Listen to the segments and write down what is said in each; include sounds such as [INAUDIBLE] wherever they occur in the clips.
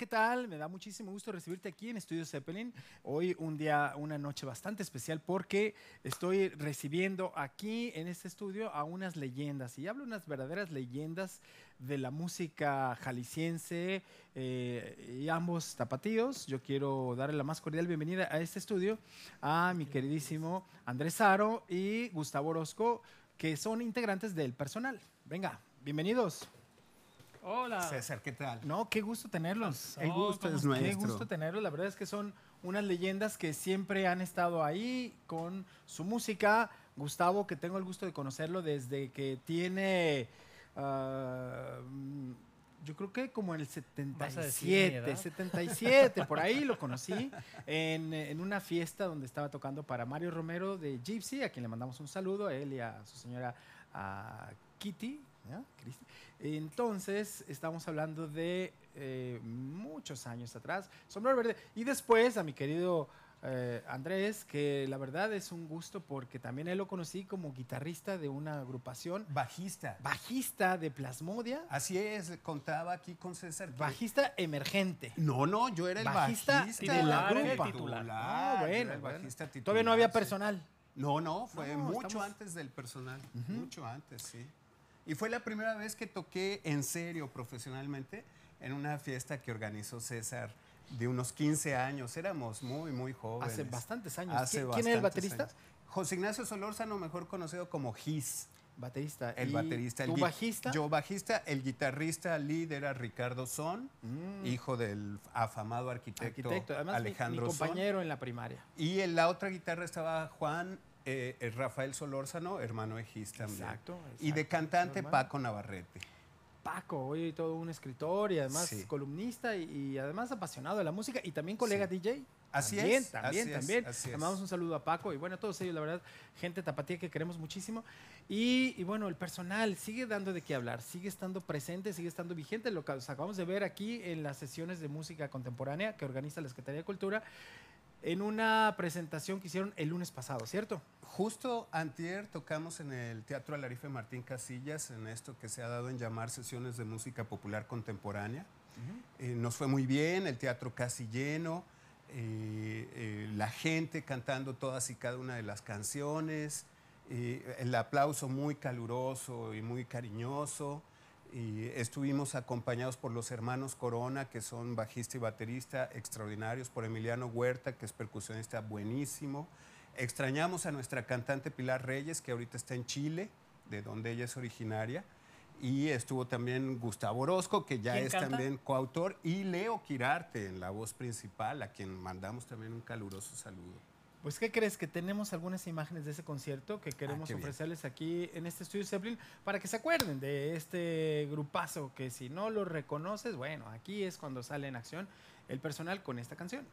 ¿Qué tal? Me da muchísimo gusto recibirte aquí en Estudio Zeppelin. Hoy un día, una noche bastante especial porque estoy recibiendo aquí en este estudio a unas leyendas. Y hablo unas verdaderas leyendas de la música jalisciense eh, y ambos tapatíos. Yo quiero darle la más cordial bienvenida a este estudio a mi queridísimo Andrés Aro y Gustavo Orozco, que son integrantes del personal. Venga, bienvenidos. Hola. César, ¿qué tal? No, qué gusto tenerlos. El gusto es Qué nuestro. gusto tenerlos. La verdad es que son unas leyendas que siempre han estado ahí con su música. Gustavo, que tengo el gusto de conocerlo desde que tiene. ah, mm, yo creo que como en el ¿Vas a decir mi 77, edad? 77, por ahí lo [LAUGHS] conocí en, en una fiesta donde estaba tocando para Mario Romero de Gypsy, a quien le mandamos un saludo, a él y a su señora a Kitty. ¿ya? Entonces, estamos hablando de eh, muchos años atrás. Sombrero Verde. Y después a mi querido eh, Andrés, que la verdad es un gusto porque también él lo conocí como guitarrista de una agrupación, Bajista. bajista de Plasmodia, Así es, contaba aquí con César. que- bajista emergente. No, no, yo era el Bajista bajista. de la grupa. titular. Ah, bueno, el bueno. bajista titular, Todavía no había sí. personal. No, no, fue No, mucho estamos- antes del personal. Mucho antes, sí. Y fue la primera vez que toqué en serio, profesionalmente, en una fiesta que organizó César de unos 15 años. Éramos muy, muy jóvenes. Hace bastantes años. Hace ¿Quién- quién era el bastantes baterista? años. José Ignacio Solórzano, mejor conocido como Gis. Baterista. El ¿Y baterista. el ¿Tu gui- bajista? Yo bajista. El guitarrista líder era Ricardo Son, hijo del afamado arquitecto, Mm. arquitecto. Además, mi- Alejandro mi, Son. compañero en la primaria. Y en la otra guitarra estaba Juan eh, eh, Rafael Solórzano, hermano de Gis también. Exacto, Y de cantante. Paco Navarrete. Paco, hoy todo un escritor y además Sí. columnista y, y además apasionado de la música y también colega Sí. DJ. Así también, es, También, así es, también. así Le es. mandamos un saludo a Paco y bueno, a todos ellos, la verdad, gente tapatía que queremos muchísimo. Y, y bueno, el personal sigue dando de qué hablar, sigue estando presente, sigue estando vigente. Lo que acabamos de ver aquí en las sesiones de música contemporánea que organiza la Secretaría de Cultura en una presentación que hicieron el lunes pasado, ¿cierto? Justo antier tocamos en el Teatro Alarife Martín Casillas, en esto que se ha dado en llamar sesiones de música popular contemporánea. Eh, nos fue muy bien, el teatro casi lleno, eh, eh, la gente cantando todas y cada una de las canciones, eh, el aplauso muy caluroso y muy cariñoso. Y estuvimos acompañados por los hermanos Corona, que son bajista y baterista extraordinarios, por Emiliano Huerta, que es percusionista buenísimo. Extrañamos a nuestra cantante Pilar Reyes, que ahorita está en Chile, de donde ella es originaria. Y estuvo también Gustavo Orozco, que ya ¿Quién es canta? también coautor, y Leo Quirarte en la voz principal, a quien mandamos también un caluroso saludo. Pues, ¿qué crees? Que tenemos algunas imágenes de ese concierto que queremos Ah, ofrecerles aquí en este estudio Zeppelin para que se acuerden de este grupazo que si no lo reconoces, bueno, aquí es cuando sale en acción el personal con esta canción.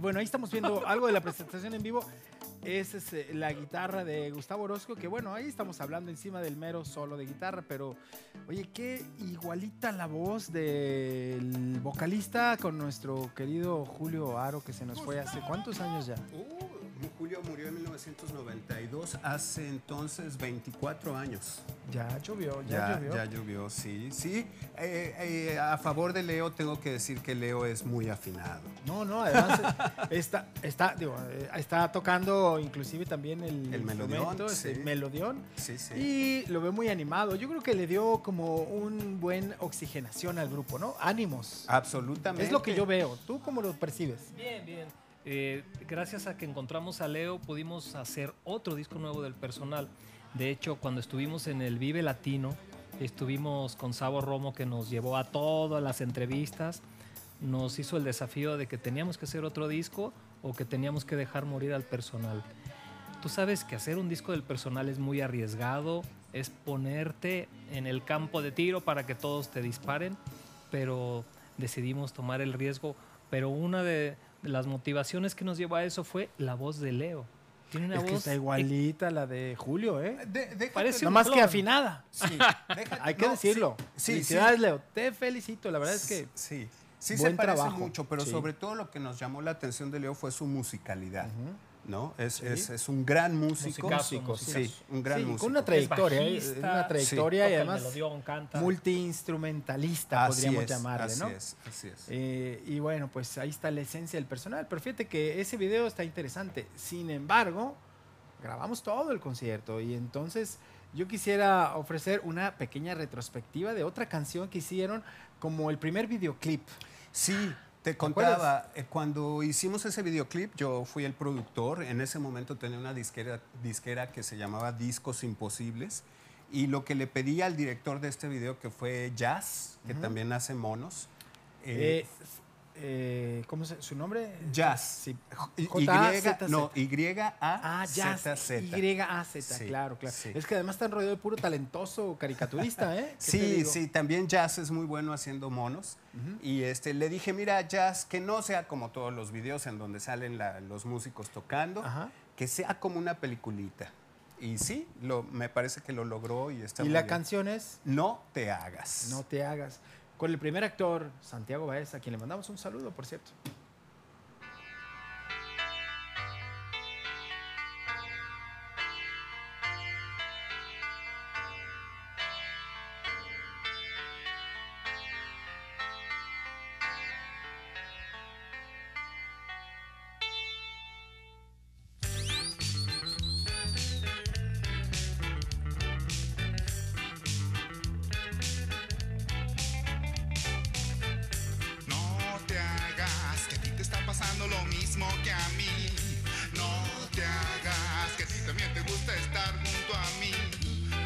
Bueno, ahí estamos viendo [LAUGHS] algo de la presentación en vivo. Esa es eh, la guitarra de Gustavo Orozco, que bueno, ahí estamos hablando encima del mero solo de guitarra, pero oye, qué igualita la voz del vocalista con nuestro querido Julio Aro, que se nos fue hace cuántos años ya. Uh, Julio murió en 1992, hace entonces 24 años. Ya llovió, ya, Ya, llovió. ya llovió, sí, sí. Eh, eh, a favor de Leo tengo que decir que Leo es muy afinado. No, no, además eh, está, está, digo, está tocando inclusive también el, El melodión, ese sí. melodión. Sí, sí. Y lo veo muy animado. Yo creo que le dio como un buen oxigenación al grupo, ¿no? Ánimos. Absolutamente. Es lo que yo veo. ¿Tú cómo lo percibes? Bien, bien. Eh, gracias a que encontramos a Leo pudimos hacer otro disco nuevo del personal. De hecho, cuando estuvimos en el Vive Latino, estuvimos con Sabo Romo que nos llevó a todas las entrevistas, nos hizo el desafío de que teníamos que hacer otro disco o que teníamos que dejar morir al personal. Tú sabes que hacer un disco del personal es muy arriesgado, es ponerte en el campo de tiro para que todos te disparen, pero decidimos tomar el riesgo. Pero una de, de las motivaciones que nos llevó a eso fue la voz de Leo. Tiene una Es que voz está igualita a la de Julio, ¿eh? De- déjate- Parece No un más que afinada. Sí, [LAUGHS] déjate- Hay que no, decirlo. sí, sí, Felicidades, Leo. Te felicito. La verdad es que Sí, sí buen se parece trabajo. mucho, pero Sí. sobre todo lo que nos llamó la atención de Leo fue su musicalidad. ¿No? Es, Sí. es, es un gran músico. Musicazo, Sí, musicazo. un gran sí, músico. con una Es trayectoria, ¿eh? bajista, una trayectoria y además melodión, canta. multiinstrumentalista, podríamos es, llamarle, así ¿no? Es, así es. Eh, y bueno, pues ahí está la esencia del personal. Pero fíjate que ese video está interesante. Sin embargo, grabamos todo el concierto y entonces yo quisiera ofrecer una pequeña retrospectiva de otra canción que hicieron como el primer videoclip. Sí, te contaba, eh, cuando hicimos ese videoclip, yo fui el productor. En ese momento tenía una disquera, disquera que se llamaba Discos Imposibles. Y lo que le pedí al director de este video, que fue Jazz, que también hace monos. Eh, eh, eh, ¿Cómo se su nombre? Jazz. Sí. Y, J-A-Z-Z. no, Y A Ah, Jazz. Z Z. Y-A-Z, Sí, claro, claro. sí. Es que además están rodeado de puro talentoso caricaturista, ¿eh? ¿Qué te Sí, sí, también Jazz es muy bueno haciendo monos. Y este, le dije, mira, Jazz, que no sea como todos los videos en donde salen la- los músicos tocando, Ajá. que sea como una peliculita. Y sí, lo, me parece que lo logró y está Y muy la bien. canción es No te hagas. No te hagas. Con el primer actor, Santiago Baez, a quien le mandamos un saludo, por cierto. Mismo que a mí. No te hagas que ti también te gusta estar junto a mí.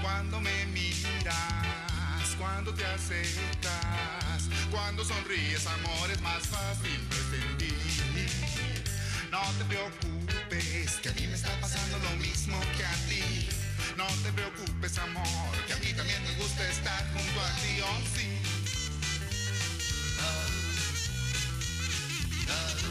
Cuando me miras, cuando te acercas, cuando sonríes, amor, es más fácil prescindir. No te preocupes, que a mí me está pasando lo mismo que a ti. No te preocupes, amor, que a mí también me gusta estar junto a ti, oh sí. ¿Qué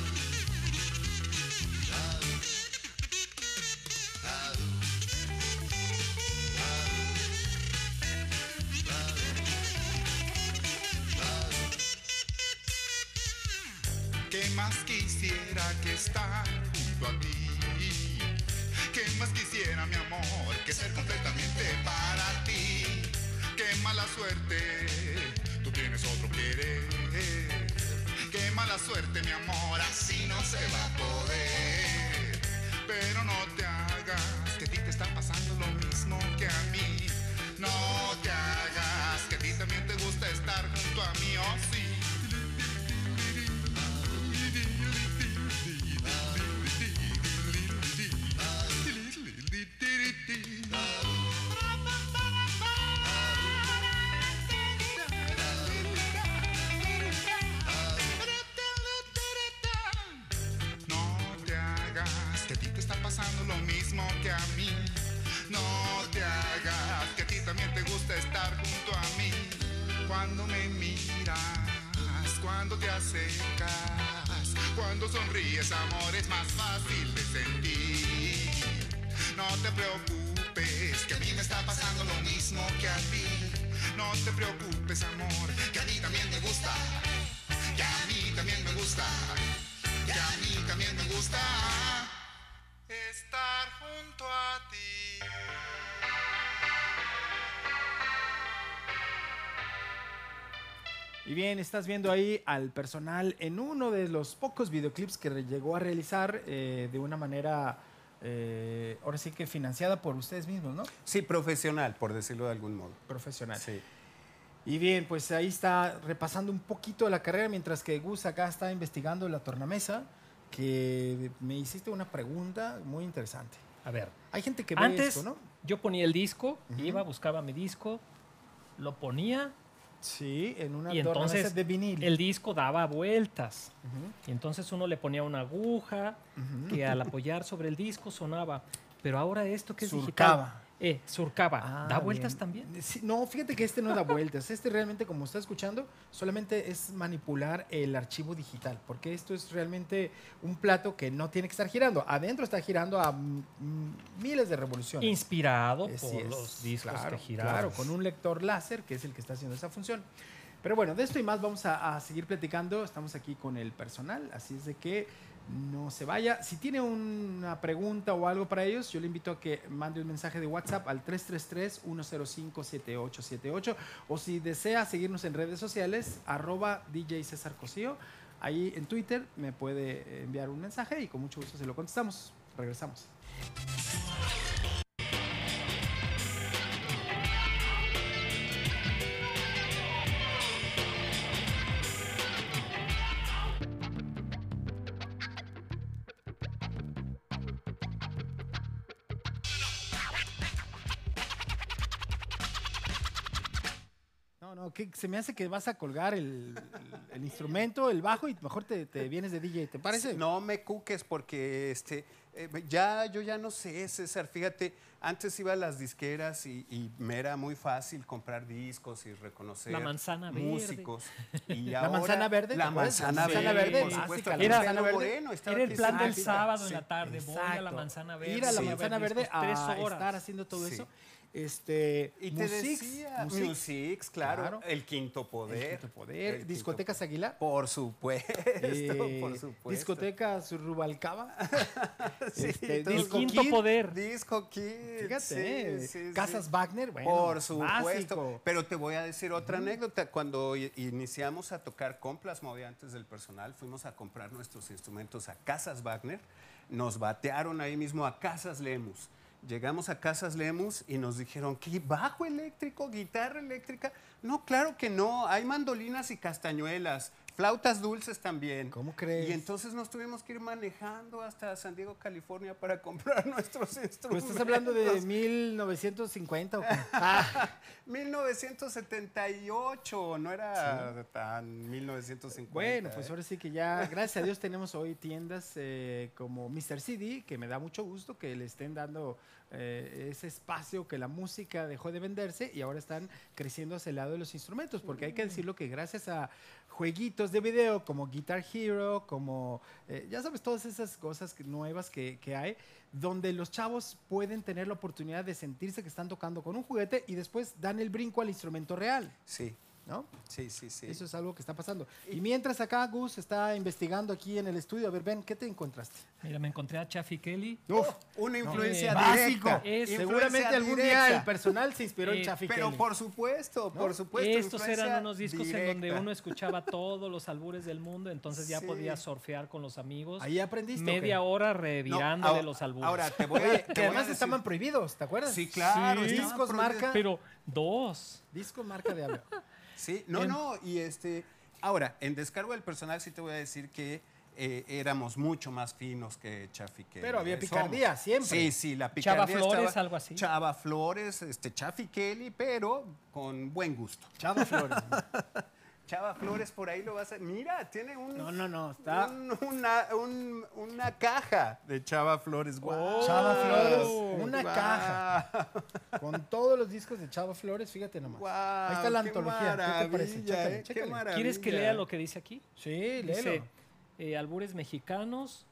junto a ti? ¿Qué más quisiera, mi amor, que ser completamente para ti? Qué mala suerte, tú tienes otro querer. Qué mala suerte, mi amor, así no se va a poder. Pero no te hagas, que a ti te está pasando lo mismo que a mí. Que a ti te está pasando lo mismo que a mí. No te hagas, que a ti también te gusta estar junto a mí. Cuando me miras, cuando te acercas, Cuando sonríes, amor, es más fácil de sentir. No te preocupes, que a mí me está pasando lo mismo que a ti. No te preocupes, amor, que a mí también me gusta. Que a mí también me gusta. Que a mí también me gusta. Estar junto a ti. Y bien, estás viendo ahí al personal en uno de los pocos videoclips que llegó a realizar eh, de una manera, eh, ahora sí que financiada por ustedes mismos, ¿no? Sí, profesional, por decirlo de algún modo. Profesional. Sí. Y bien, pues ahí está repasando un poquito de la carrera, mientras que Gus acá está investigando la tornamesa, que me hiciste una pregunta muy interesante. A ver, Hay gente que ve antes esto, ¿no? yo ponía el disco, iba, buscaba mi disco, lo ponía Sí, en una y entonces de vinil. el disco daba vueltas. Y entonces uno le ponía una aguja que al [LAUGHS] apoyar sobre el disco sonaba. Pero ahora esto que es Surcaba. digital. Eh, surcaba. Ah, ¿Da vueltas bien. también? Sí, no, fíjate que este no da vueltas. Este realmente, como está escuchando, solamente es manipular el archivo digital, porque esto es realmente un plato que no tiene que estar girando. Adentro está girando a miles de revoluciones. Inspirado por es, los discos claro, que giraban. Claro, con un lector láser, que es el que está haciendo esa función. Pero bueno, de esto y más vamos a, a seguir platicando. Estamos aquí con el personal, así es de que no se vaya. Si tiene una pregunta o algo para ellos, yo le invito a que mande un mensaje de WhatsApp al 333-105-7878 o si desea seguirnos en redes sociales, arroba DJ César Cosío. Ahí en Twitter me puede enviar un mensaje y con mucho gusto se lo contestamos. Regresamos. Que se me hace que vas a colgar el, el- el instrumento, el bajo y mejor te, te vienes de DJ, ¿te parece? No me cuques porque este, eh, ya, yo ya no sé, César. Fíjate, antes iba a las disqueras y, y me era muy fácil comprar discos y reconocer La manzana verde. músicos. Y [LAUGHS] ¿La ahora- manzana verde? La manzana La verde, verde, por básica, supuesto. la manzana verde. Moreno Era el plan del sábado en Sí. la tarde. Voy a la Exacto. manzana verde. Ir a la sí, manzana ver verde a horas. estar haciendo todo Sí. eso. Este, Y te decía, claro, claro. el quinto poder. El Quinto Poder, el quinto Discotecas Aguilar. Por supuesto, eh, [LAUGHS] por supuesto. Discotecas Rubalcaba. [LAUGHS] Sí, este, El Disco quinto Kid. poder. Disco Kid. Fíjate, sí, eh, sí. Casas Wagner, bueno, Por supuesto. básico. Pero te voy a decir otra anécdota. Cuando iniciamos a tocar con plasmodiantes del personal, fuimos a comprar nuestros instrumentos a Casas Wagner. Nos batearon ahí mismo a Casas Lemus. Llegamos a Casas Lemus y nos dijeron, ¿qué bajo eléctrico, guitarra eléctrica? No, claro que no. Hay mandolinas y castañuelas, flautas dulces también. ¿Cómo crees? Y entonces nos tuvimos que ir manejando hasta San Diego, California para [LAUGHS] comprar nuestros Pues instrumentos. estás hablando de 1950 o qué? [LAUGHS] Ah, 1978, no era tan 1950. Bueno, pues ¿eh? ahora sí que ya, gracias a Dios, tenemos hoy tiendas eh, como Mr. CD, que me da mucho gusto que le estén dando eh, ese espacio que la música dejó de venderse y ahora están creciendo hacia el lado de los instrumentos, porque hay que decirlo que gracias a jueguitos de video como Guitar Hero, como, eh, ya sabes, todas esas cosas nuevas que, que hay, donde los chavos pueden tener la oportunidad de sentirse que están tocando con un juguete y después dan el brinco al instrumento real, Sí, ¿no? sí, sí, sí. Eso es algo que está pasando. Y mientras acá Gus está investigando aquí en el estudio, a ver, Ben, ¿qué te encontraste? Mira, me encontré a Chaffy Kelly. Uf, una influencia eh, básico. directa. Es- influencia Seguramente algún día el personal se inspiró en Eh, Chaffy Pero Kelly. por supuesto, por supuesto. Estos eran unos discos en donde uno escuchaba todos los albures del mundo, entonces ya Sí. podía surfear con los amigos. Ahí aprendiste. Media hora No, revirando de los albures. Ahora, te voy a, te que voy a además decir- estaban prohibidos, ¿te acuerdas? Sí, claro. Sí. Discos prohibidos. marca. Pero dos. Disco marca Diablo. Sí, no, En- no, y este, ahora, en descargo del personal sí te voy a decir que eh, éramos mucho más finos que Chaffy Kelly. Pero había picardía, somos. siempre. Sí, sí, la Chava picardía Flores, estaba- algo así. Chava Flores, este, Chaffy Kelly, pero con buen gusto. Chava Flores. [LAUGHS] Chava Flores, por ahí lo vas a... Mira, tiene un... No, no, no, está... un- una, un- una caja de Chava Flores. guau. Chava Flores, Oh, una caja. Con todos los discos de Chava Flores, fíjate nomás. Guau, Ahí está la qué antología. ¿Qué te parece? Chécale, eh, qué chécale. maravilla. ¿Quieres que lea lo que dice aquí? Sí, Dice, léelo. eh, albures mexicanos,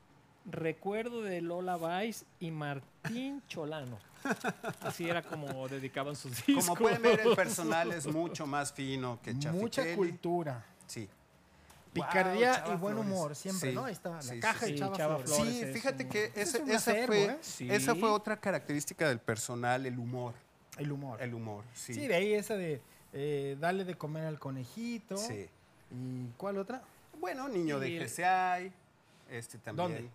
recuerdo de Lola Vice y Martín Cholano. Así era como dedicaban sus discos. Como pueden ver, el personal es mucho más fino que Mucha Chafiquelli. cultura. Sí. Picardía y buen Flores. humor, siempre, Sí, ¿no? Ahí está, la sí, caja sí, de. Chava, Chava Flores. Flores. Sí, fíjate que Ese es esa, acervo, fue, ¿eh? Sí. esa fue otra característica del personal, el humor. El humor. El humor, sí. Sí, de ahí esa de eh, darle de comer al conejito. Sí. ¿Y cuál otra? Bueno, niño de GCI, este también. Eh,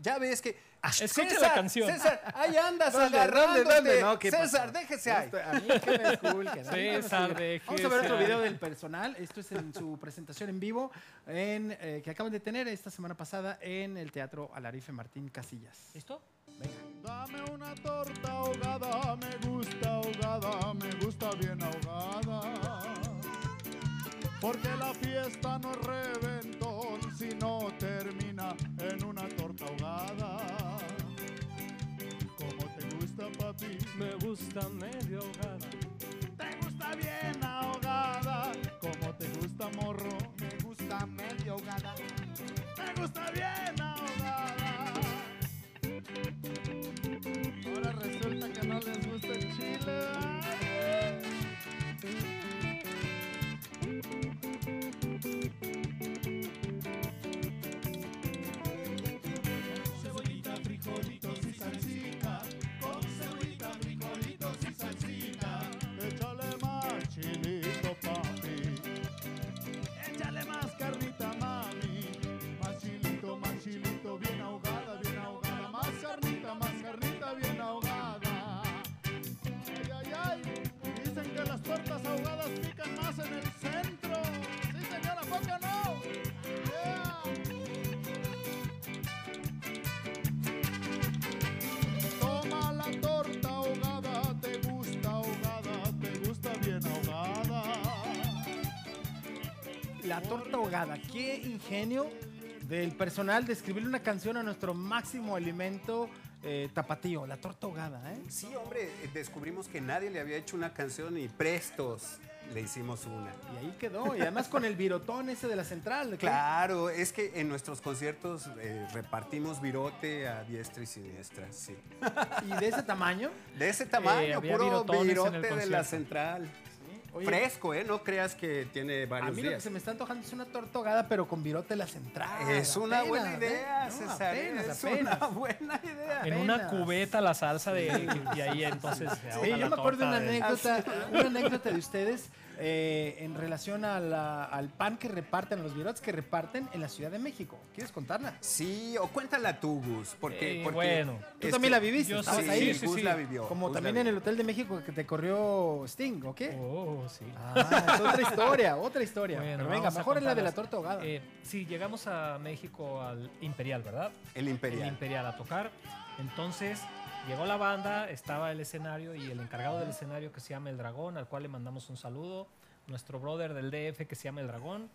Ya ves que. Escucha César, la canción. César, ahí andas [LAUGHS] ¿Dónde, agarrándote. dónde, dónde? No, ¿qué César, pasó? déjese ahí. Esto- A mí que me esculquen, César, esculquen. Vamos a ver otro déjese video del personal. Esto es en su presentación en vivo en, eh, que acaban de tener esta semana pasada en el Teatro Alarife Martín Casillas. ¿Listo? Dame una torta ahogada, me gusta ahogada, me gusta bien ahogada. Porque la fiesta no es reventón si no termina gusta medio ahogada. ¿Te gusta bien ahogada? ¿Cómo te gusta, morro? Me gusta medio ahogada. Me gusta bien La torta ahogada. Qué ingenio del personal de escribirle una canción a nuestro máximo alimento eh, tapatío, la torta ahogada, ¿eh? Sí, hombre, eh, descubrimos que nadie le había hecho una canción y prestos le hicimos una. Y ahí quedó. Y además con el virotón ese de la central. Claro, es que en nuestros conciertos eh, repartimos virote a diestra y siniestra, sí. Y de ese tamaño. De ese tamaño, había puro virote de la central. Oye, Fresco, ¿eh? No creas que tiene A varios mí lo que se me está antojando es una torta ahogada, pero con virote de la central. Es una Apenas, buena ¿eh? idea, No, César. apenas, es apenas. una [LAUGHS] buena idea. En una cubeta la salsa de y ahí entonces Sí, yo me acuerdo de una anécdota, una anécdota de ustedes eh, en relación a la- al pan que reparten, a los virotes que reparten en la Ciudad de México. ¿Quieres contarla? Sí, o cuéntala tú, Gus. Porque, Eh, porque bueno. Tú también la viviste, yo estabas sí, ahí. sí, Gus sí. la vivió. Como Gus también en el. Hotel de México que te corrió Sting, ¿o qué? Oh, sí. Ah, es otra historia, otra historia. Bueno, Pero venga, mejor es la de la torta ahogada. Eh, sí, llegamos a México al Imperial, ¿verdad? El Imperial. El Imperial a tocar. Entonces llegó la banda, estaba el escenario y el encargado del escenario que se llama El Dragón, al cual le mandamos un saludo. Nuestro brother del DF que se llama El Dragón.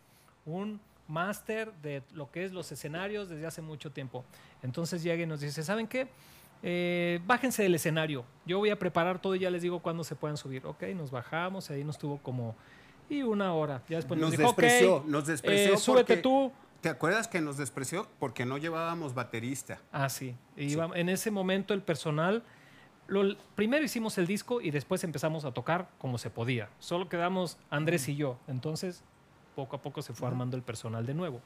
Un máster de lo que es los escenarios desde hace mucho tiempo. Entonces llega y nos dice, ¿saben qué? Eh, bájense del escenario. Yo voy a preparar todo y ya les digo cuándo se pueden subir. Ok, nos bajamos, ahí nos tuvo como y una hora. Ya después nos, Nos dijo, "Ok, despreció, nos despreció eh, súbete tú. ¿Te acuerdas que nos despreció porque no llevábamos baterista? Ah, sí. Iba- En ese momento el personal, lo, primero hicimos el disco y después empezamos a tocar como se podía. Solo quedamos Andrés y yo. Entonces, poco a poco se fue armando el personal de nuevo.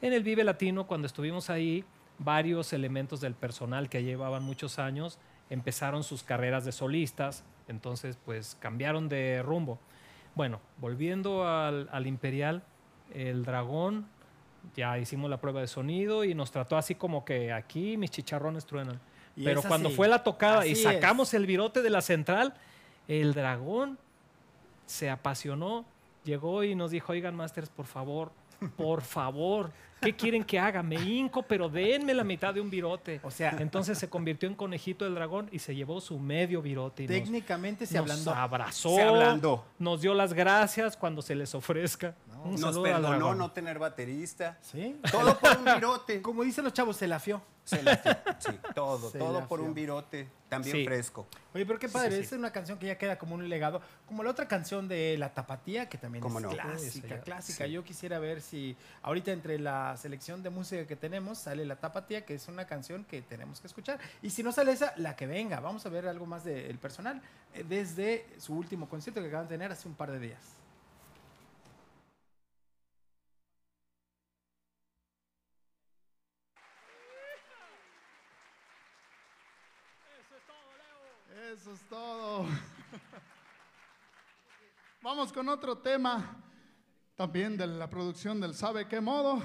En el Vive Latino, cuando estuvimos ahí, varios elementos del personal que llevaban muchos años empezaron sus carreras de solistas. Entonces, pues cambiaron de rumbo. Bueno, volviendo al, al Imperial, el dragón ya hicimos la prueba de sonido y nos trató así como que aquí mis chicharrones truenan. Y Pero cuando fue la tocada y sacamos el virote de la central, el dragón se apasionó, llegó y nos dijo, oigan, Masters, por favor, por favor, ¿qué quieren que haga? Me hinco, pero denme la mitad de un virote. O sea, Entonces se convirtió en conejito del dragón y se llevó su medio virote. Y nos- técnicamente se nos hablando. abrazó, Se ablandó. nos dio las gracias cuando se les ofrezca. Un Nos perdonó no tener baterista. ¿Sí? Todo por un virote. Como dicen los chavos, se la fió. Se sí, todo, Se todo por un virote también Sí. fresco. Oye, pero qué padre, sí. es una canción que ya queda como un legado, como la otra canción de La Tapatía, que también ¿Cómo es no? Clásica, clásica. sí. Yo quisiera ver si ahorita entre la selección de música que tenemos sale La Tapatía, que es una canción que tenemos que escuchar. Y si no sale esa, la que venga. Vamos a ver algo más del personal eh, desde su último concierto que acaban de tener hace un par de días. Eso es todo. Vamos con otro tema, también de la producción del Sabe qué modo,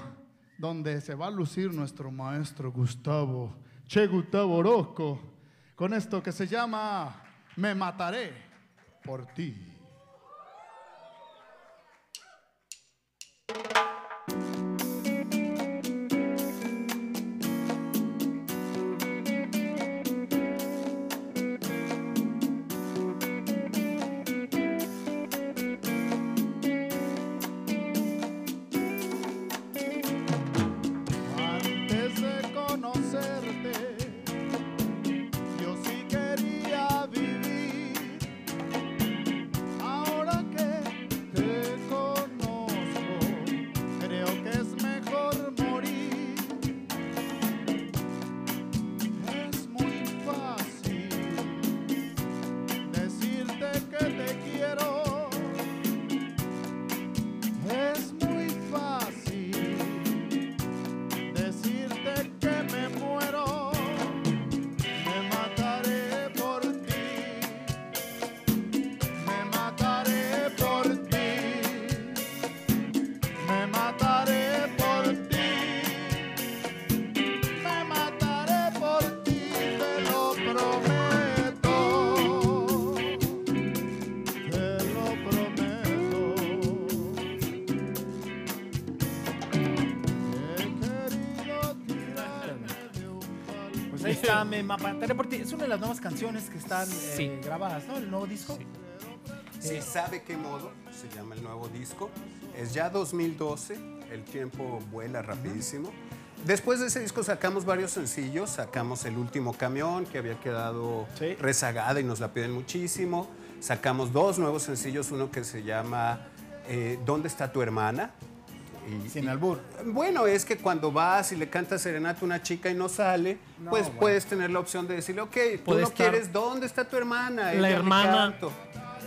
donde se va a lucir nuestro maestro Gustavo, Che Gustavo Orozco, con esto que se llama Me mataré por ti. Pues ahí está, Me Mataré por ti. Es una de las nuevas canciones que están eh, Sí. grabadas, ¿no? El nuevo disco. Si sabe qué modo, se llama el nuevo disco. Es ya 2012, el tiempo vuela rapidísimo. Después de ese disco sacamos varios sencillos, sacamos El Último Camión, que había quedado Sí. rezagada y nos la piden muchísimo. Sacamos dos nuevos sencillos, uno que se llama eh, ¿Dónde está tu hermana? Y- Sin y- albur. Bueno, es que cuando vas y le cantas serenata a una chica y no sale, No, pues bueno. puedes tener la opción de decirle, ok, tú no quieres, ¿dónde está tu hermana? La Ella hermana,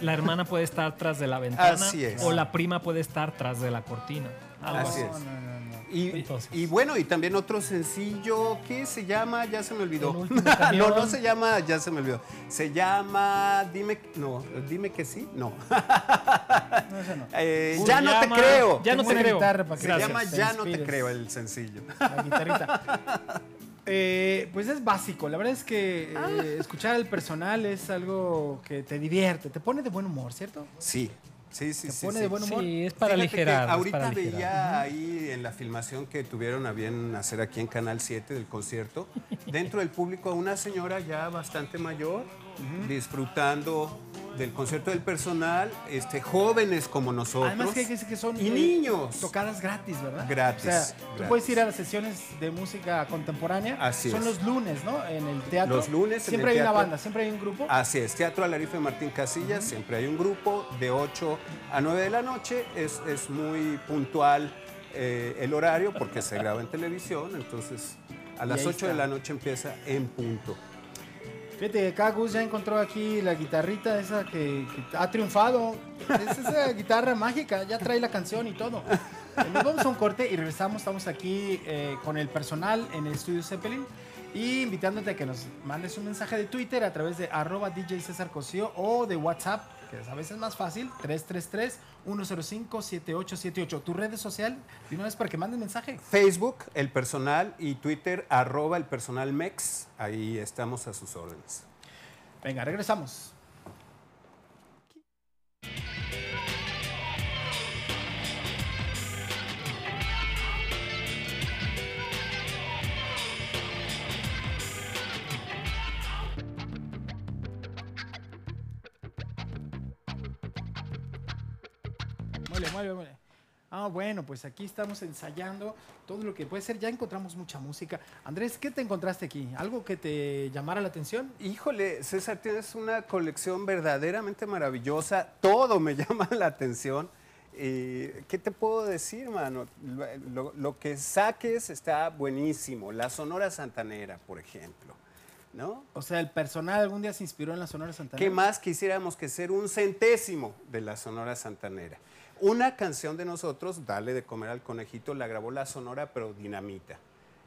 la hermana puede estar tras de la ventana Así es. o la prima puede estar tras de la cortina. Algo Así así. es. No, no, no, no. Y, Entonces. y bueno, y también otro sencillo que se llama, ya se me olvidó. [LAUGHS] No, no se llama, ya se me olvidó. Se llama, dime, no, dime que sí, no. [LAUGHS] No, ese no. Eh, ya no te creo. Ya no te creo. para se llama te Ya no te creo el sencillo. La guitarrita. [LAUGHS] Eh, pues es básico. La verdad es que eh, Ah. escuchar al personal es algo que te divierte, te pone de buen humor, ¿cierto? Sí, sí, sí. Te sí, pone sí. de buen humor. Sí, es para Fíjate aligerar. ahorita para aligerar. veía ahí en la filmación que tuvieron a bien hacer aquí en Canal 7 del concierto, dentro del público a una señora ya bastante mayor, disfrutando del concierto del personal, este, jóvenes como nosotros. Además que hay que decir que son y eh, niños. tocadas gratis, ¿verdad? Gratis, O sea, tú puedes ir a las sesiones de música contemporánea. Así son es. los lunes, ¿no? En el teatro. Los lunes en Siempre el hay una banda, siempre hay un grupo. Así es, Teatro Alarife Martín Casillas, siempre hay un grupo de 8 a 9 de la noche, es, es muy puntual eh, el horario porque se graba en televisión, entonces a [LAUGHS] las ahí 8 de la noche empieza en punto. Fíjate que acá Gus ya encontró aquí la guitarrita esa que, que ha triunfado. Es esa [LAUGHS] guitarra mágica, ya trae la canción y todo. Eh, Nos vamos a un corte y regresamos. Estamos aquí eh, con el personal en el estudio Zeppelin. Y invitándote a que nos mandes un mensaje de Twitter a través de arroba DJ César Cosío o de WhatsApp, a veces es más fácil, 333-105-7878. ¿Tu red social? De una vez para que mandes mensaje. Facebook, el personal y Twitter, arroba el personal MEX, ahí estamos a sus órdenes. Venga, regresamos. Muele, muele, muele. Ah, bueno, pues aquí estamos ensayando todo lo que puede ser. Ya encontramos mucha música. Andrés, ¿qué te encontraste aquí? ¿Algo que te llamara la atención? Híjole, César, tienes una colección verdaderamente maravillosa. Todo me [LAUGHS] llama la atención. Eh, ¿Qué te puedo decir, mano? Lo, lo- que saques está buenísimo. La Sonora Santanera, por ejemplo. ¿No? O sea, el personal algún día se inspiró en la Sonora Santana. ¿Qué más quisiéramos que ser un centésimo de la Sonora Santanera? Una canción de nosotros, Dale de comer al conejito, la grabó la Sonora, pero dinamita.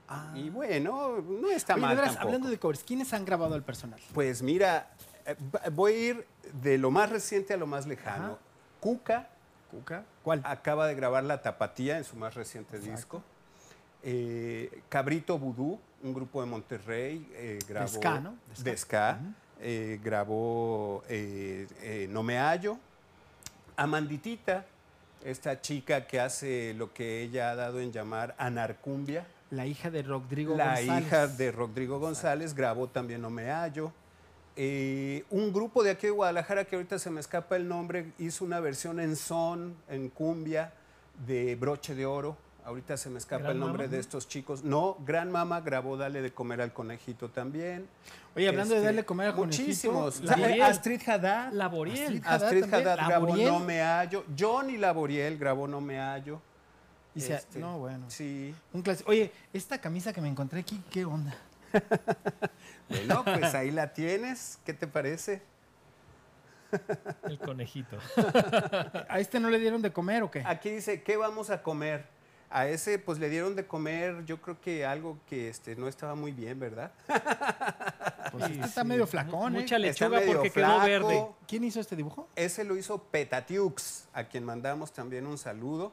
Ah. Y bueno, no está Oye, de mal tampoco. hablando de covers, ¿quiénes han grabado al personal? Pues mira, eh, voy a ir de lo más reciente a lo más lejano. Ajá. Cuca Cuca. ¿Cuál? acaba de grabar La Tapatía en su más reciente disco. Eh, Cabrito Vudú, un grupo de Monterrey, eh, grabó... ska, ¿no? De ska. de ska, eh, grabó eh, No me hallo. Amanditita, esta chica que hace lo que ella ha dado en llamar anarcumbia. La hija de Rodrigo La González. hija de Rodrigo González grabó también No Me Hallo. Eh, un grupo de aquí de Guadalajara, que ahorita se me escapa el nombre, hizo una versión en son, en cumbia, de Broche de Oro. Ahorita se me escapa el nombre Mama. de estos chicos. No, Gran Mama grabó Dale de comer al conejito también. Oye, hablando de Este, darle comer al Muchísimos. conejito, Laboriel. Astrid Haddad. Laboriel. Astrid Haddad grabó Laboriel. No Me Hallo. Johnny Laboriel grabó No Me Hallo. Y se- Este, no, bueno. Sí. Un clásico. Oye, esta camisa que me encontré aquí, ¿qué onda? [LAUGHS] Bueno, pues ahí la tienes. ¿Qué te parece? El conejito. [LAUGHS] ¿A este no le dieron de comer o qué? Aquí dice, ¿qué vamos a comer? A ese pues le dieron de comer, yo creo que algo que este, no estaba muy bien, ¿verdad? [LAUGHS] Pues Sí, este está sí. medio flacón, ¿eh? Mucha lechuga porque quedó verde. ¿Quién hizo este dibujo? Ese lo hizo Petatiux, a quien mandamos también un saludo.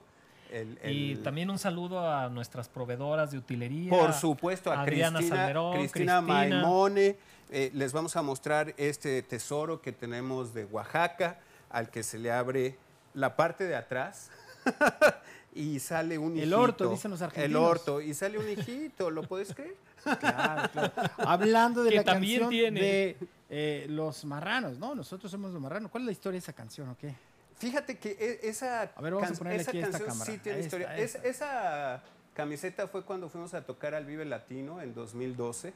El- Y también un saludo a nuestras proveedoras de utilería. Por supuesto, a Adriana Cristina, Salmerón, Cristina Cristina. Maimone. Eh, les vamos a mostrar este tesoro que tenemos de Oaxaca, al que se le abre la parte de atrás [LAUGHS] [LAUGHS] y sale un El hijito. orto, dicen los El argentinos. orto, y sale un hijito, ¿lo puedes creer? Claro, claro. Hablando de Que la también canción tiene. de eh, los marranos, ¿no? Nosotros somos los marranos. ¿Cuál es la historia de esa canción o qué? Fíjate que esa, A ver, vamos a can- ponerle esa aquí a esta canción cámara. sí tiene Esta, historia. Es- esa camiseta fue cuando fuimos a tocar al Vive Latino en 2012.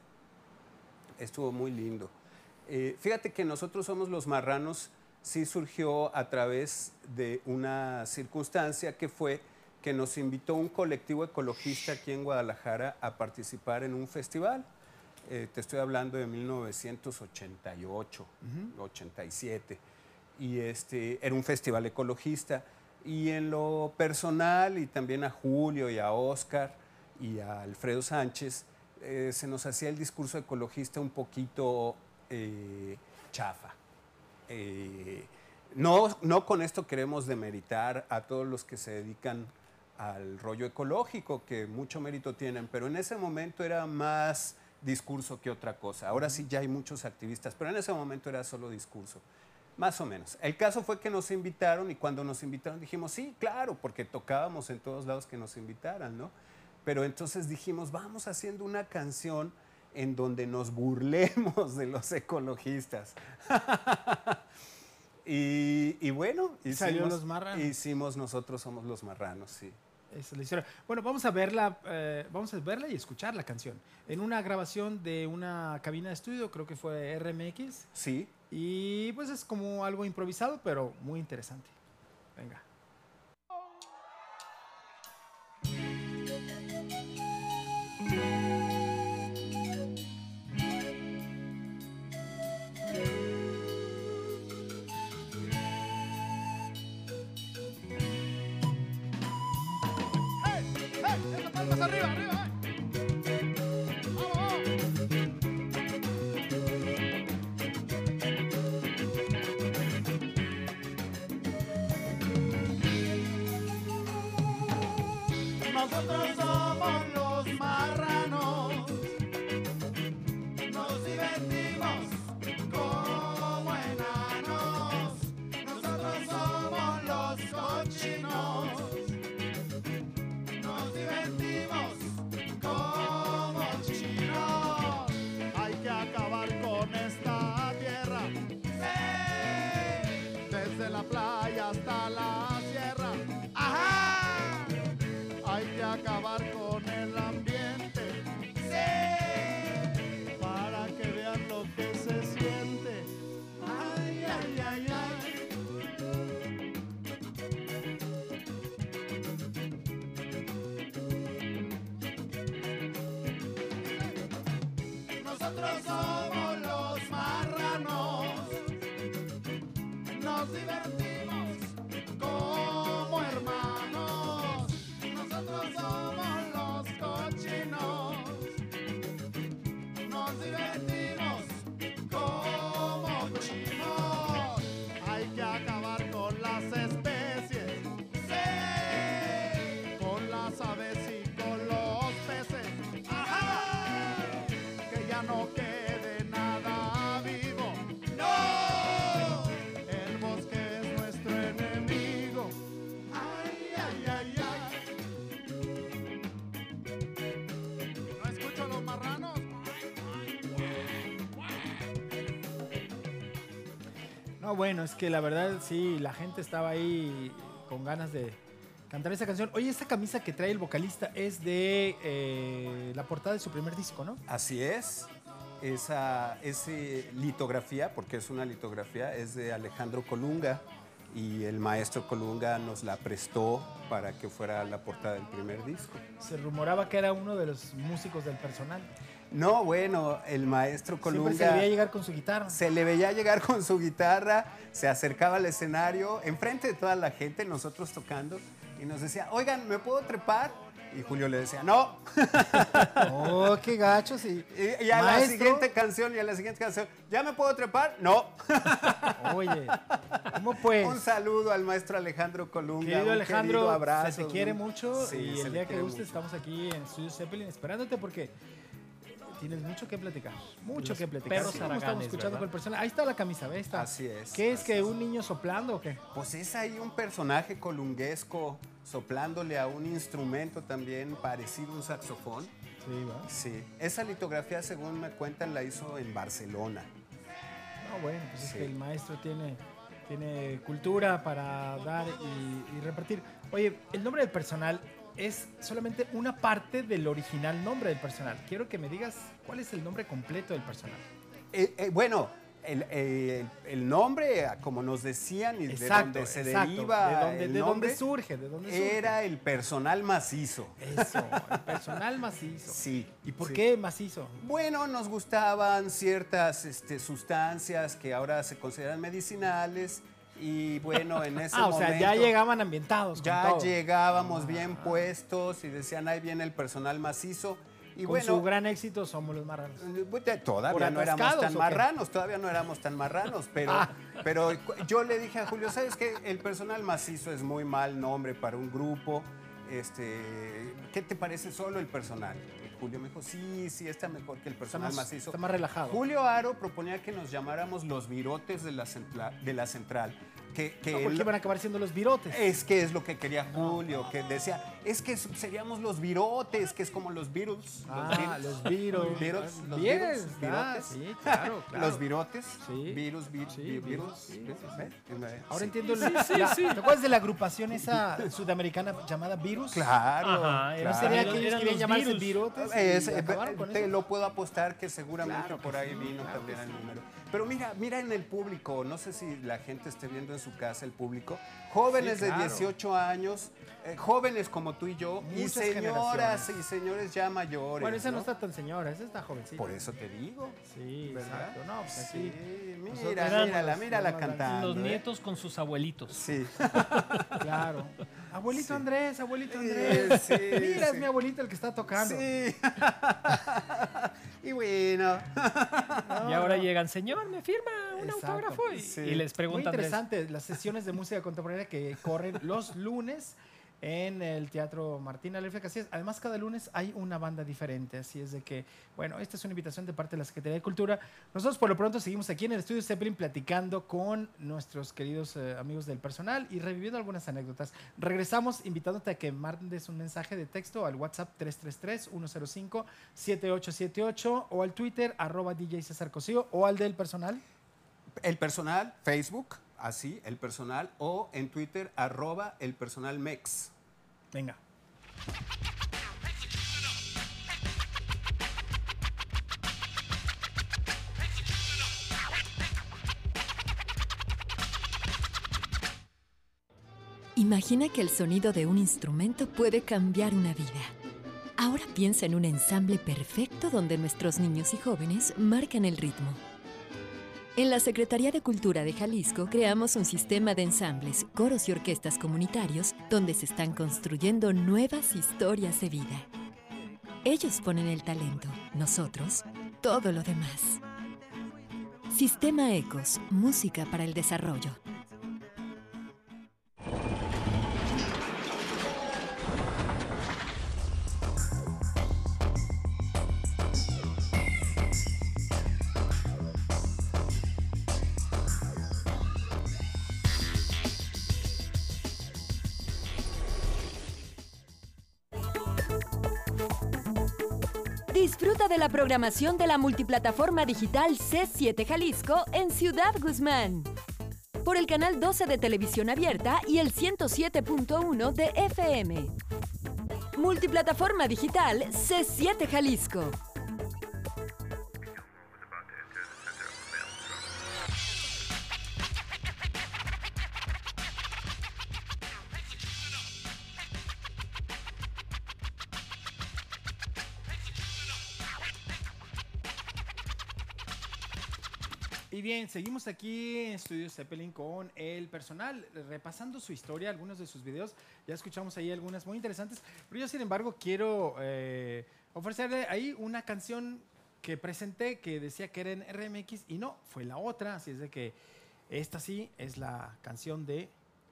Estuvo muy lindo. Eh, fíjate que nosotros somos los marranos, sí surgió a través de una circunstancia que fue que nos invitó un colectivo ecologista aquí en Guadalajara a participar en un festival. Eh, te estoy hablando de 1988, 87. Y este, era un festival ecologista. Y en lo personal, y también a Julio y a Oscar y a Alfredo Sánchez, eh, se nos hacía el discurso ecologista un poquito eh, chafa. Eh, no, no con esto queremos demeritar a todos los que se dedican al rollo ecológico, que mucho mérito tienen, pero en ese momento era más discurso que otra cosa. Ahora sí ya hay muchos activistas, pero en ese momento era solo discurso. Más o menos. El caso fue que nos invitaron y cuando nos invitaron dijimos, sí, claro, porque tocábamos en todos lados que nos invitaran, ¿no? Pero entonces dijimos, vamos haciendo una canción en donde nos burlemos de los ecologistas. [LAUGHS] y, y bueno, Y salió hicimos- Los Marranos. Hicimos nosotros somos los marranos, sí. Esa es la historia. Bueno, vamos a verla, eh, vamos a verla y escuchar la canción. En una grabación de una cabina de estudio, creo que fue RMX. Sí, Y pues es como algo improvisado, pero muy interesante. Venga. Nosotros No, bueno, es que la verdad sí, la gente estaba ahí con ganas de cantar esa canción. Oye, esta camisa que trae el vocalista es de eh, la portada de su primer disco, ¿no? Así es. Esa, ese litografía, porque es una litografía, es de Alejandro Colunga y el maestro Colunga nos la prestó para que fuera la portada del primer disco. Se rumoraba que era uno de los músicos del personal. No, bueno, el maestro Siempre Colunga se le veía llegar con su guitarra. se le veía llegar con su guitarra, se acercaba al escenario, enfrente de toda la gente, nosotros tocando, y nos decía, oigan, ¿me puedo trepar? Y Julio le decía, no. [LAUGHS] Oh, qué gachos. Y, Y, y a la siguiente canción, y a la siguiente canción, ¿ya me puedo trepar? No. [LAUGHS] Oye, ¿cómo pues? Un saludo al maestro Alejandro Colunga. Querido un Alejandro, querido abrazo. se te quiere mucho Sí, y el día que guste mucho. estamos aquí en Studio Zeppelin esperándote porque tienes mucho que platicar, mucho Los que platicar. perros como estamos escuchando ¿verdad? con el personal. Ahí está la camisa, ¿ves? Está. Así es, ¿Qué es que un niño soplando o qué? Pues es ahí un personaje colunguesco soplándole a un instrumento también parecido a un saxofón. Sí, ¿va? Sí, esa litografía, según me cuentan, la hizo en Barcelona. No, bueno, pues es Sí. que el maestro tiene, tiene cultura para dar y, y repartir. Oye, el nombre del personal es solamente una parte del original nombre del personal. Quiero que me digas cuál es el nombre completo del personal. Eh, eh, bueno, el, eh, el nombre, como nos decían, y de donde se exacto. deriva ¿De dónde, el de dónde nombre, surge? ¿De dónde surge? era el personal macizo. Eso, el [LAUGHS] personal macizo. Sí. ¿Y por sí. qué macizo? Bueno, nos gustaban ciertas este, sustancias que ahora se consideran medicinales y bueno, en [LAUGHS] ese Ah, o momento sea, ya llegaban ambientados. ya todo. llegábamos bien puestos y decían, ahí viene el personal macizo. Y Con bueno, su gran éxito somos los marranos. pues, Todavía ¿Por no éramos tan marranos, todavía no éramos tan marranos, pero, Ah. pero yo le dije a Julio, ¿sabes qué? El personal macizo es muy mal nombre para un grupo. Este, ¿Qué te parece solo el personal? Julio me dijo, sí, sí, está mejor que el Está personal más, macizo. está más relajado. Julio Aro proponía que nos llamáramos los virotes de la, de la central. Que, que No, porque él- iban a acabar siendo los virotes. es que es lo que quería Julio, que decía, es que seríamos los virotes, que es como los Beatles. Ah, los Beatles. Beatles, los Bien, Beatles, está, virotes. sí, claro, claro. [LAUGHS] Los virotes. Sí. Virus, vir- Sí, vi- virus. virus, sí. Ahora Sí. entiendo. la- ¿Te acuerdas de la agrupación esa sudamericana llamada Virus? Claro. Ajá, ¿No claro. sería eran- que ellos querían llamarse virus. virotes? Es- eh, con te eso? lo puedo apostar que seguramente Claro que por ahí sí, vino claro también el sí. número. Pero mira, mira en el público, no sé si la gente esté viendo en su casa el público, jóvenes Sí, claro. de 18 años, eh, jóvenes como tú y yo, y Muchas señoras generaciones. y señores ya mayores. Bueno, esa no ¿no? está tan señora, esa está jovencita. Por eso te digo. Sí, ¿verdad? exacto. No, pues Sí, aquí. mira, nosotros mírala, mírala los- cantando. Los ¿eh? nietos con sus abuelitos. Sí. [LAUGHS] Claro. Abuelito Sí. Andrés, abuelito Sí, Andrés. sí, [LAUGHS] Mira, es sí. mi abuelito el que está tocando. Sí. [LAUGHS] y bueno. Y ahora llegan, señor, me firma un Exacto. autógrafo. Y, Sí. y les Muy preguntan, Andrés, interesante las sesiones de música contemporánea que corren los lunes en el Teatro Martín Alerfe Casillas. Además, cada lunes hay una banda diferente, así es de que, bueno, esta es una invitación de parte de la Secretaría de Cultura. Nosotros por lo pronto seguimos aquí en el estudio Zeppelin platicando con nuestros queridos eh, amigos del personal y reviviendo algunas anécdotas. Regresamos invitándote a que mandes un mensaje de texto al WhatsApp 333-105-7878 o al Twitter arroba DJ César Cosío o al del personal. El personal, Facebook, así, el personal, o en Twitter, arroba el personal mex. Venga. Imagina que el sonido de un instrumento puede cambiar una vida. Ahora piensa en un ensamble perfecto donde nuestros niños y jóvenes marcan el ritmo. En la Secretaría de Cultura de Jalisco creamos un sistema de ensambles, coros y orquestas comunitarios donde se están construyendo nuevas historias de vida. Ellos ponen el talento, nosotros todo lo demás. Sistema Ecos, música para el desarrollo. De la programación de la multiplataforma digital C7 Jalisco en Ciudad Guzmán. Por el canal 12 de televisión abierta y el 107.1 de FM. Multiplataforma digital C7 Jalisco. Bien, seguimos aquí en Estudio Zeppelin con el personal, repasando su historia, algunos de sus videos. Ya escuchamos ahí algunas muy interesantes, pero yo, sin embargo, quiero eh, ofrecerle ahí una canción que presenté que decía que era en RMX y no, fue la otra. Así es de que esta sí es la canción de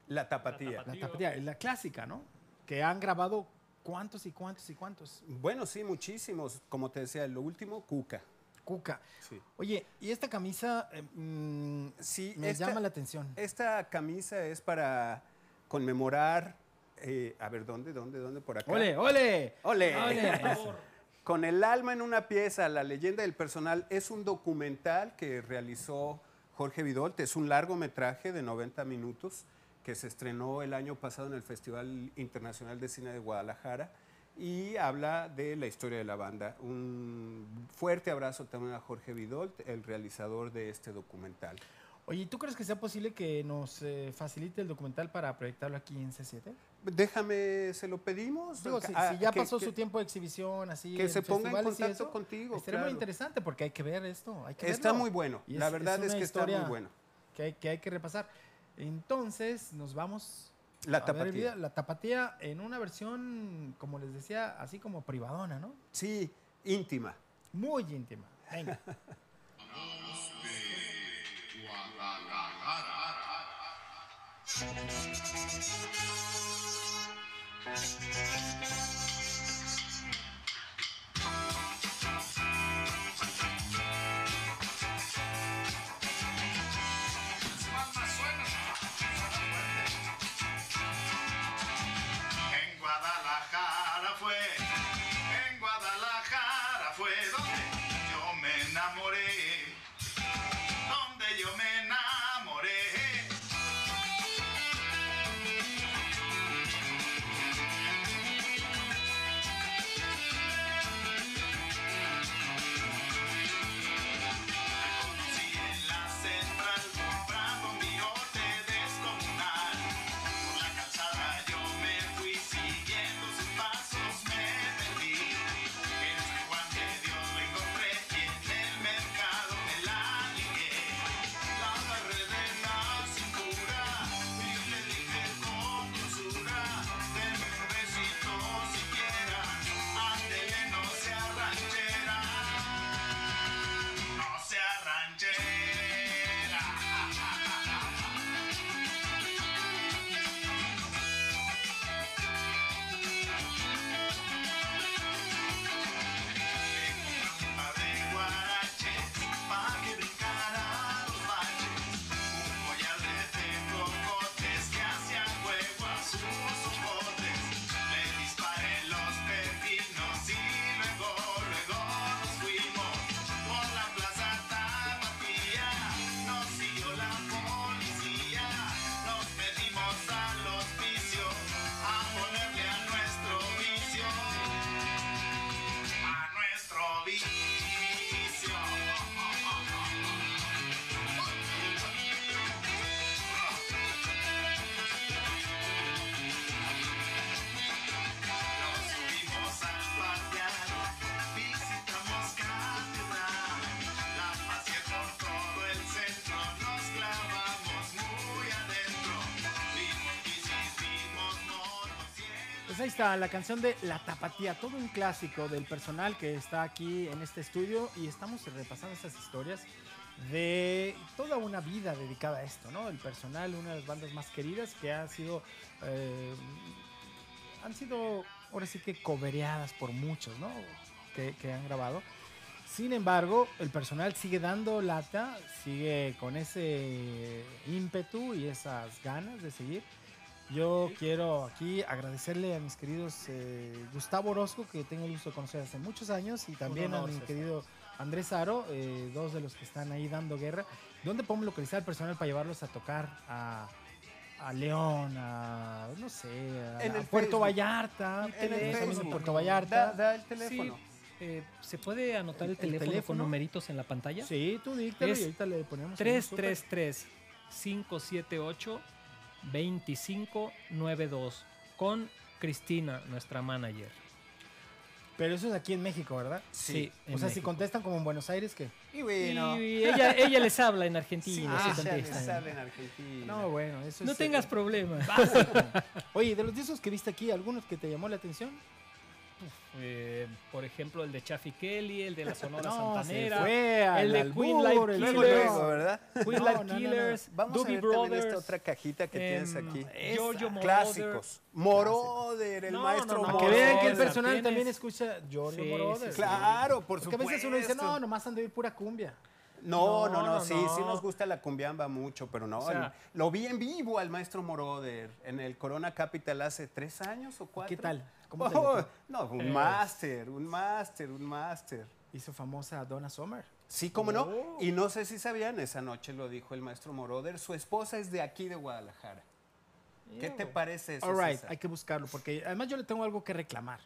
La tapatía. la tapatía, es la clásica, ¿no? Que han grabado cuántos y cuántos y cuántos. Bueno, sí, muchísimos. Como te decía, lo último, Cuca. Cuca. Sí. Oye, y esta camisa eh, mm, Sí, me esta- llama la atención. Esta camisa es para conmemorar. eh, a ver, ¿dónde, dónde, dónde? Por acá. ¡Ole, ole! ¡Ole! ¡Ole! [LAUGHS] Con el alma en una pieza, la leyenda del personal es un documental que realizó Jorge Vidolte. Es un largometraje de 90 minutos que se estrenó el año pasado en el Festival Internacional de Cine de Guadalajara y habla de la historia de la banda. Un fuerte abrazo también a Jorge Vidolt, el realizador de este documental. Oye, ¿tú crees que sea posible que nos eh, facilite el documental para proyectarlo aquí en C7? Déjame, se lo pedimos. Digo, si, Ah, si ya que- pasó que- su tiempo de exhibición, así. que se ponga en contacto eso, contigo, Estaría muy claro. interesante porque hay que ver esto. Hay que Está verlo. muy bueno. Y La es- verdad es, una que está muy bueno. Que hay, que hay que repasar. Entonces, nos vamos. La tapatía. la tapatía en una versión, como les decía, así como privadona, ¿no? Sí, íntima. Muy íntima. Venga. [LAUGHS] Pues ahí está la canción de La Tapatía, todo un clásico del personal que está aquí en este estudio y estamos repasando esas historias de toda una vida dedicada a esto, ¿no? El personal, una de las bandas más queridas que ha sido, eh, han sido ahora sí que cobereadas por muchos, ¿no? Que, que han grabado. Sin embargo, el personal sigue dando lata, sigue con ese ímpetu y esas ganas de seguir. Yo quiero aquí agradecerle a mis queridos eh, Gustavo Orozco, que tengo el gusto de conocer hace muchos años, y también honor, a mi querido Andrés Aro, eh, dos de los que están ahí dando guerra. ¿Dónde podemos localizar al personal para llevarlos a tocar a, a León, a no sé, a, En a el Puerto. Vallarta? En en. Puerto Vallarta. da el teléfono. Sí, eh, ¿Se puede anotar el, ¿El teléfono, con teléfono? numeritos en la pantalla? Sí, tú díctalo Es y ahorita le ponemos. ahí un súper. 333 578 2592 con Cristina, nuestra manager. Pero eso es aquí en México, ¿verdad? Sí, O sea, si contestan como en Buenos Aires, ¿qué? Y bueno. Y ella, ella les habla en Sí, Argentina. ah, se ya contesta. les sale en Argentina. No, bueno, eso No es. tengas eh, problemas. Oye, de los discos que viste aquí, ¿algunos que te llamó la atención? Eh, por ejemplo, el de Chaffy Kelly, el de la Sonora [LAUGHS] No, Santanera, fue el de albur, Queen Luego, Killers, luego, ¿verdad? [LAUGHS] Queen No, no. Killers, Vamos a ver Brothers. esta otra cajita que tienes em, aquí. Giorgio Moroder. Clásicos. Moroder, el No, maestro no, no, Que Moroder. vean que el personal tienes- también escucha Giorgio Sí, Moroder. sí, sí. Claro, por Porque a supuesto. veces uno dice, no, nomás han de oír pura cumbia. No, no, No, sí, no. sí nos gusta la cumbiamba mucho, pero no. O sea- el- lo vi en vivo al maestro Moroder en el Corona Capital hace tres años o cuatro. ¿Qué tal? ¿Cómo te Oh, no, un Eh. máster, un máster, un máster. Hizo famosa Donna Summer. Sí, cómo no. Oh. Y no sé si sabían, esa noche lo dijo el maestro Moroder, su esposa es de aquí de Guadalajara. ¿Qué te parece eso? All right, César? hay que buscarlo, porque además yo le tengo algo que reclamar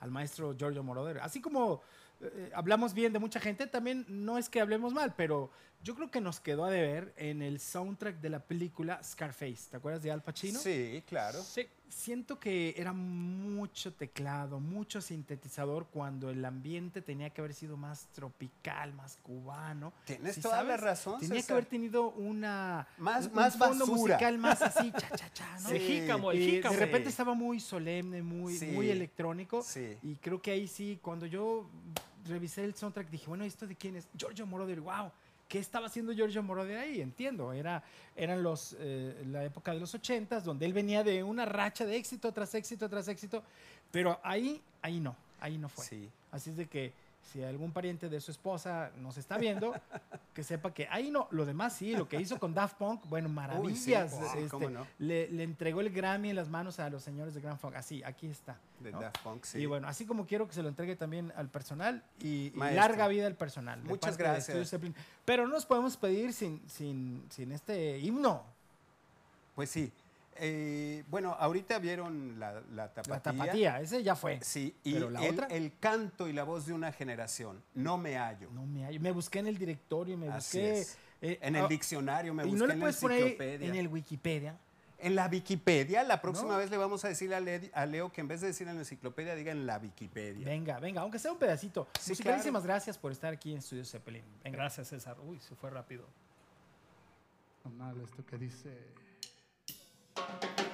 al maestro Giorgio Moroder. Así como eh, hablamos bien de mucha gente, también no es que hablemos mal, pero yo creo que nos quedó a deber en el soundtrack de la película Scarface. ¿Te acuerdas de Al Pacino? Sí, claro. Sí, Siento que era mucho teclado, mucho sintetizador cuando el ambiente tenía que haber sido más tropical, más cubano. Tienes ¿Sí toda la razón, Tenía que haber tenido una Más- un- más un fondo basura. musical más así, cha cha cha, ¿no? [LAUGHS] el Sí. jícamo, el jícamo. de repente estaba muy solemne, muy, Sí. muy electrónico. Sí. Y creo que ahí sí, cuando yo revisé el soundtrack, dije, bueno, ¿esto de quién es? Giorgio Moroder, wow. ¿Qué estaba haciendo Giorgio Moroder ahí? Entiendo, era, eran los, eh, la época de los ochentas, donde él venía de una racha de éxito tras éxito tras éxito, pero ahí, ahí no, ahí no fue. Sí. Así es de que si algún pariente de su esposa nos está viendo, que sepa que ahí no, lo demás sí, lo que hizo con Daft Punk, bueno, maravillas. sí, este, cómo no. le, le entregó el Grammy en las manos a los señores de Grand Funk. Así, aquí está. De ¿no? Daft Punk, sí. Y bueno, así como quiero que se lo entregue también al personal y, y larga vida al personal. Muchas gracias. Pero no nos podemos pedir sin, sin, sin este himno. Pues sí. Eh, bueno, ahorita vieron la, la tapatía. La tapatía, ese ya fue. Sí, y Pero la el, otra- el canto y la voz de una generación. No me hallo. No me hallo. Me busqué en el directorio, me Así busqué. es. eh, En el ah, diccionario, me busqué no le en la enciclopedia. en el Wikipedia. En la Wikipedia, la próxima ¿No? vez le vamos a decir a, Le- a Leo que en vez de decir en la enciclopedia, diga en la Wikipedia. Venga, venga, aunque sea un pedacito. Sí, Musicalísimas claro. gracias por estar aquí en Estudio Zeppelin. Venga. Gracias, César. Uy, se fue rápido. Sonarle esto que dice. No,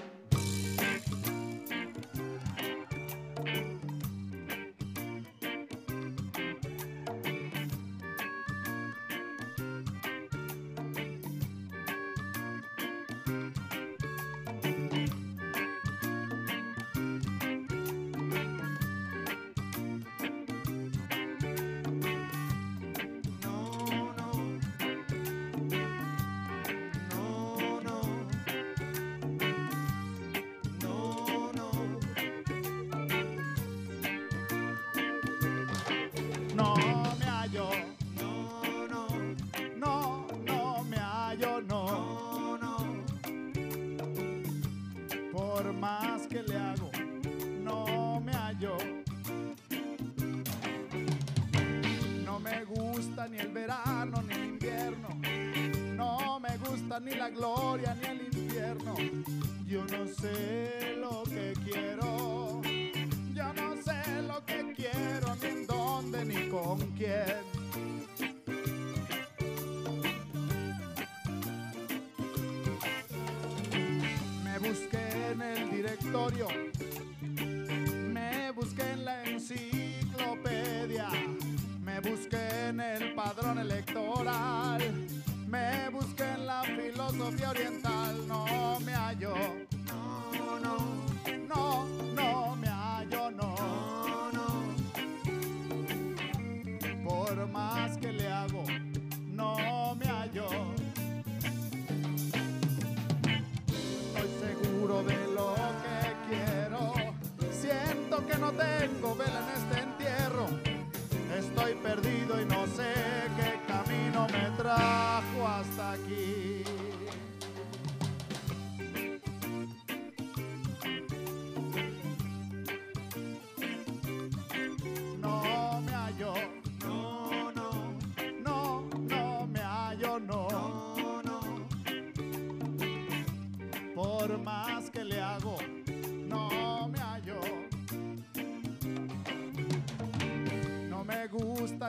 ni la gloria ni el infierno. Yo no sé lo que quiero. Yo no sé lo que quiero, ni en dónde, ni con quién. Me busqué en el directorio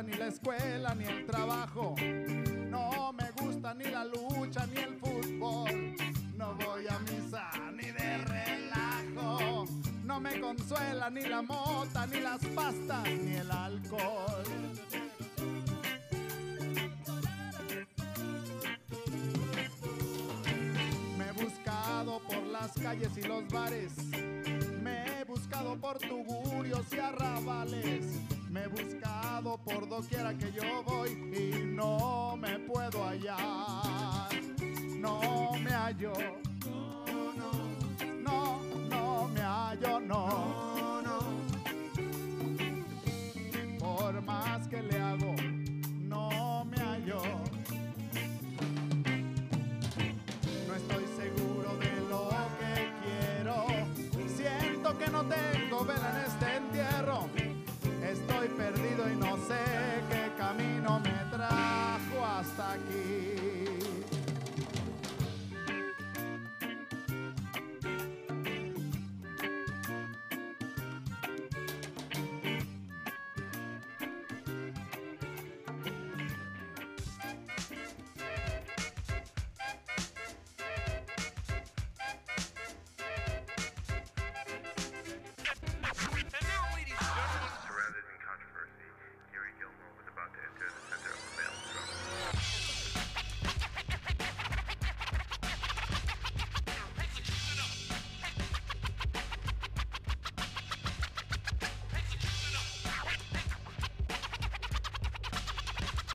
ni la escuela ni el trabajo. No me gusta ni la lucha ni el fútbol. No voy a misa ni de relajo. No me consuela ni la mota, ni las pastas, ni el alcohol. Me he buscado por las calles y los bares. Me he buscado por tugurios y arrabales. Me he buscado por doquiera que yo voy y no me puedo hallar. No me hallo. No, no, no, me hallo, no. no. Por más que le hago, no me hallo. No estoy seguro de lo que quiero. Siento que no tengo vela en este perdido y no sé qué camino me trajo hasta aquí.